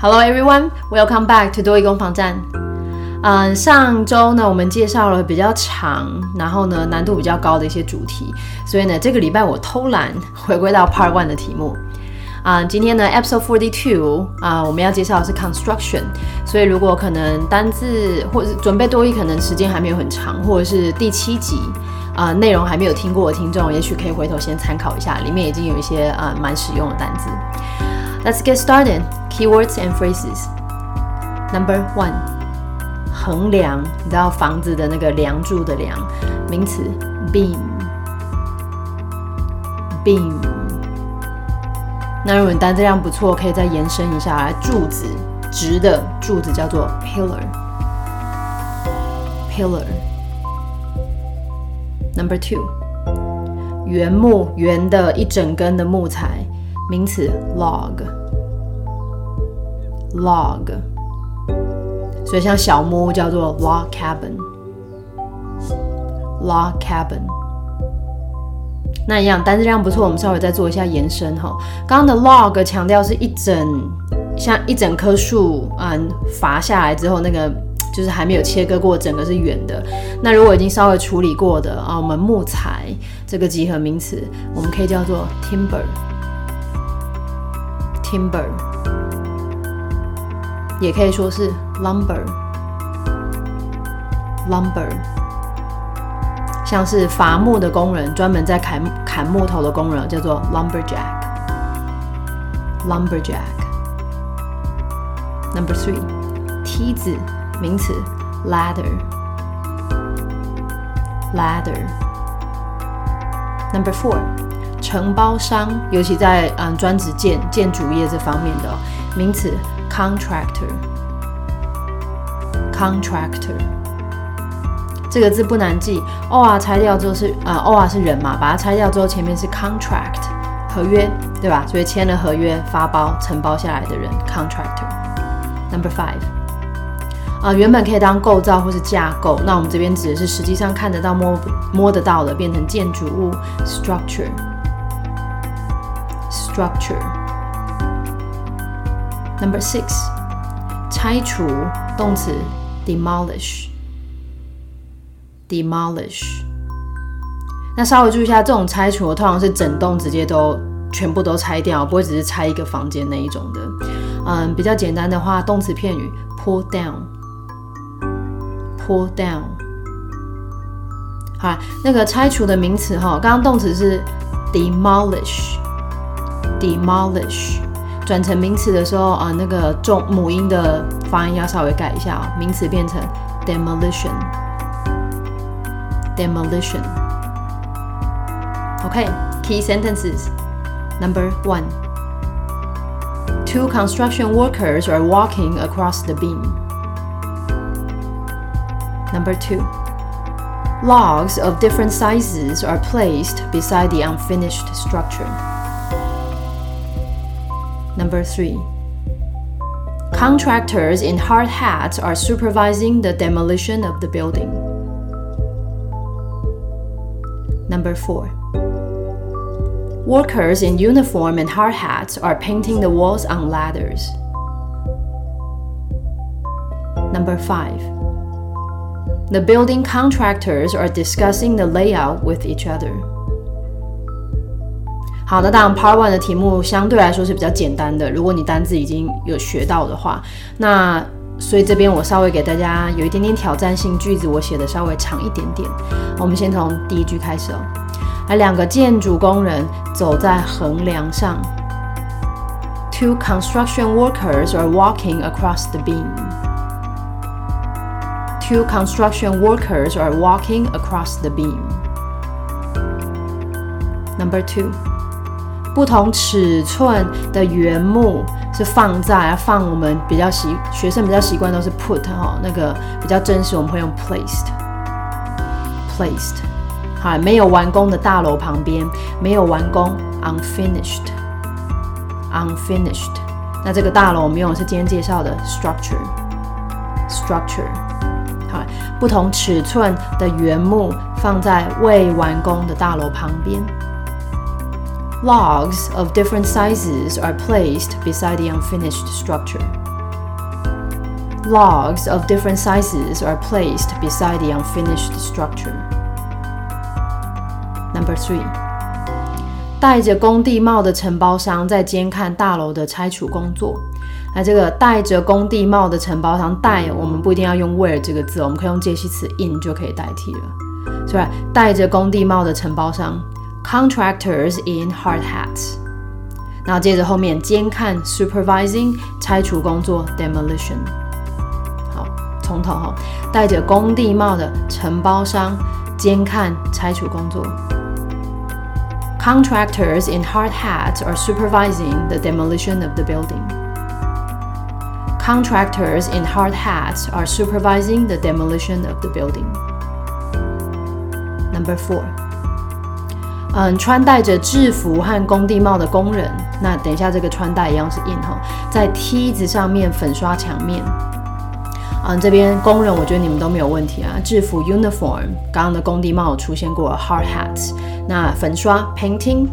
Hello everyone, welcome back to 多益攻防站。嗯，上周呢，我们介绍了比较长，然后呢难度比较高的一些主题，所以呢，这个礼拜我偷懒回归到 Part One 的题目。啊，今天呢，Episode Forty Two 啊，我们要介绍的是 Construction。所以如果可能单字或者准备多益，可能时间还没有很长，或者是第七集啊内容还没有听过的听众，也许可以回头先参考一下，里面已经有一些啊蛮实用的单字。Let's get started. Keywords and phrases. Number one，横梁，你知道房子的那个梁柱的梁，名词 beam。beam。那如果你单词量不错，可以再延伸一下来，柱子，直的柱子叫做 pillar。pillar。Number two，原木，圆的一整根的木材。名词 log，log，所以像小木屋叫做 log cabin，log cabin。那一样单词量不错，我们稍微再做一下延伸哈。刚刚的 log 强调是一整像一整棵树嗯伐下来之后，那个就是还没有切割过，整个是圆的。那如果已经稍微处理过的啊，我们木材这个集合名词，我们可以叫做 timber。Timber，也可以说是 lumber，lumber，像是伐木的工人，专门在砍砍木头的工人叫做 lumberjack，lumberjack。Number three，梯子，名词 ladder，ladder。Number four。承包商，尤其在嗯专职建建筑业这方面的名词，contractor，contractor，这个字不难记。o r 拆掉之后是啊 o r 是人嘛，把它拆掉之后前面是 contract，合约，对吧？所以签了合约发包承包下来的人，contractor。Number five，啊原本可以当构造或是架构，那我们这边指的是实际上看得到摸摸得到的，变成建筑物，structure。Structure. Number six，拆除动词 demolish。demolish。那稍微注意一下，这种拆除通常是整栋直接都全部都拆掉，不会只是拆一个房间那一种的。嗯，比较简单的话，动词片语 pull down。pull down。好，那个拆除的名词哈，刚刚动词是 demolish。demolish 转成名词的时候啊，那个重母音的发音要稍微改一下啊，名词变成 demolition。demolition。OK, key sentences. Number one. Two construction workers are walking across the beam. Number two. Logs of different sizes are placed beside the unfinished structure. Number three. Contractors in hard hats are supervising the demolition of the building. Number four. Workers in uniform and hard hats are painting the walls on ladders. Number five. The building contractors are discussing the layout with each other. 好，那当然，Part One 的题目相对来说是比较简单的。如果你单字已经有学到的话，那所以这边我稍微给大家有一点点挑战性句子，我写的稍微长一点点。我们先从第一句开始哦。来，两个建筑工人走在横梁上。Two construction workers are walking across the beam. Two construction workers are walking across the beam. Number two. 不同尺寸的原木是放在放我们比较习学生比较习惯都是 put 哈，那个比较真实我们会用 placed placed 好，没有完工的大楼旁边没有完工 unfinished unfinished 那这个大楼我们用的是今天介绍的 structure structure 好，不同尺寸的原木放在未完工的大楼旁边。Logs of different sizes are placed beside the unfinished structure. logs of different sizes are placed beside the unfinished structure. Number three. 戴着工地帽的承包商在监看大楼的拆除工作。那这个戴着工地帽的承包商，戴我们不一定要用 wear 这个字，我们可以用介系词 in 就可以代替了。所以戴着工地帽的承包商 ，contractors in hard hats。那接着后面监看 supervising 拆除工作 demolition。好，从头哈，戴着工地帽的承包商监看拆除工作。Contractors in hard hats are supervising the demolition of the building. Contractors in hard hats are supervising the demolition of the building. Number four. 嗯，穿戴着制服和工地帽的工人，那等一下这个穿戴一样是 in 哈，在梯子上面粉刷墙面。嗯，这边工人我觉得你们都没有问题啊，制服 uniform，刚刚的工地帽出现过 hard hats，那粉刷 painting，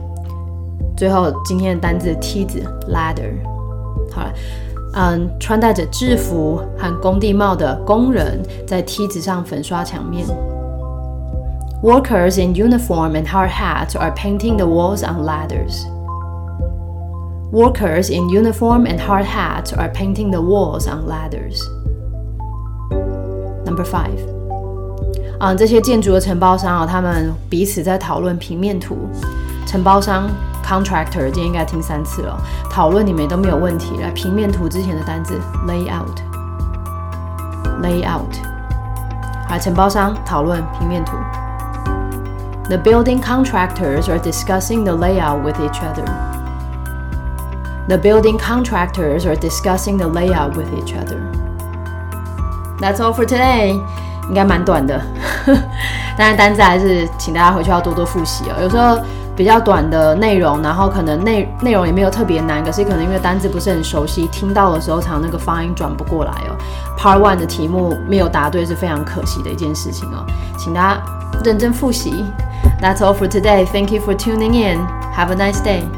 最后今天的单字梯子 ladder，好了，嗯，穿戴着制服和工地帽的工人在梯子上粉刷墙面。Workers in uniform and hard hats are painting the walls on ladders. Workers in uniform and hard hats are painting the walls on ladders. Number five. 啊，这些建筑的承包商啊，他们彼此在讨论平面图。承包商 contractor 今天应该听三次了，讨论你们都没有问题。来，平面图之前的单字 layout，layout。好，承包商讨论平面图。 The building contractors are discussing the layout with each other. The building contractors are discussing the layout with each other. That's all for today. 应该蛮短的，当然单字还是请大家回去要多多复习哦。有时候比较短的内容，然后可能内内容也没有特别难，可是可能因为单字不是很熟悉，听到的时候常那个发音转不过来哦。Part one 的题目没有答对是非常可惜的一件事情哦，请大家认真复习。That's all for today. Thank you for tuning in. Have a nice day.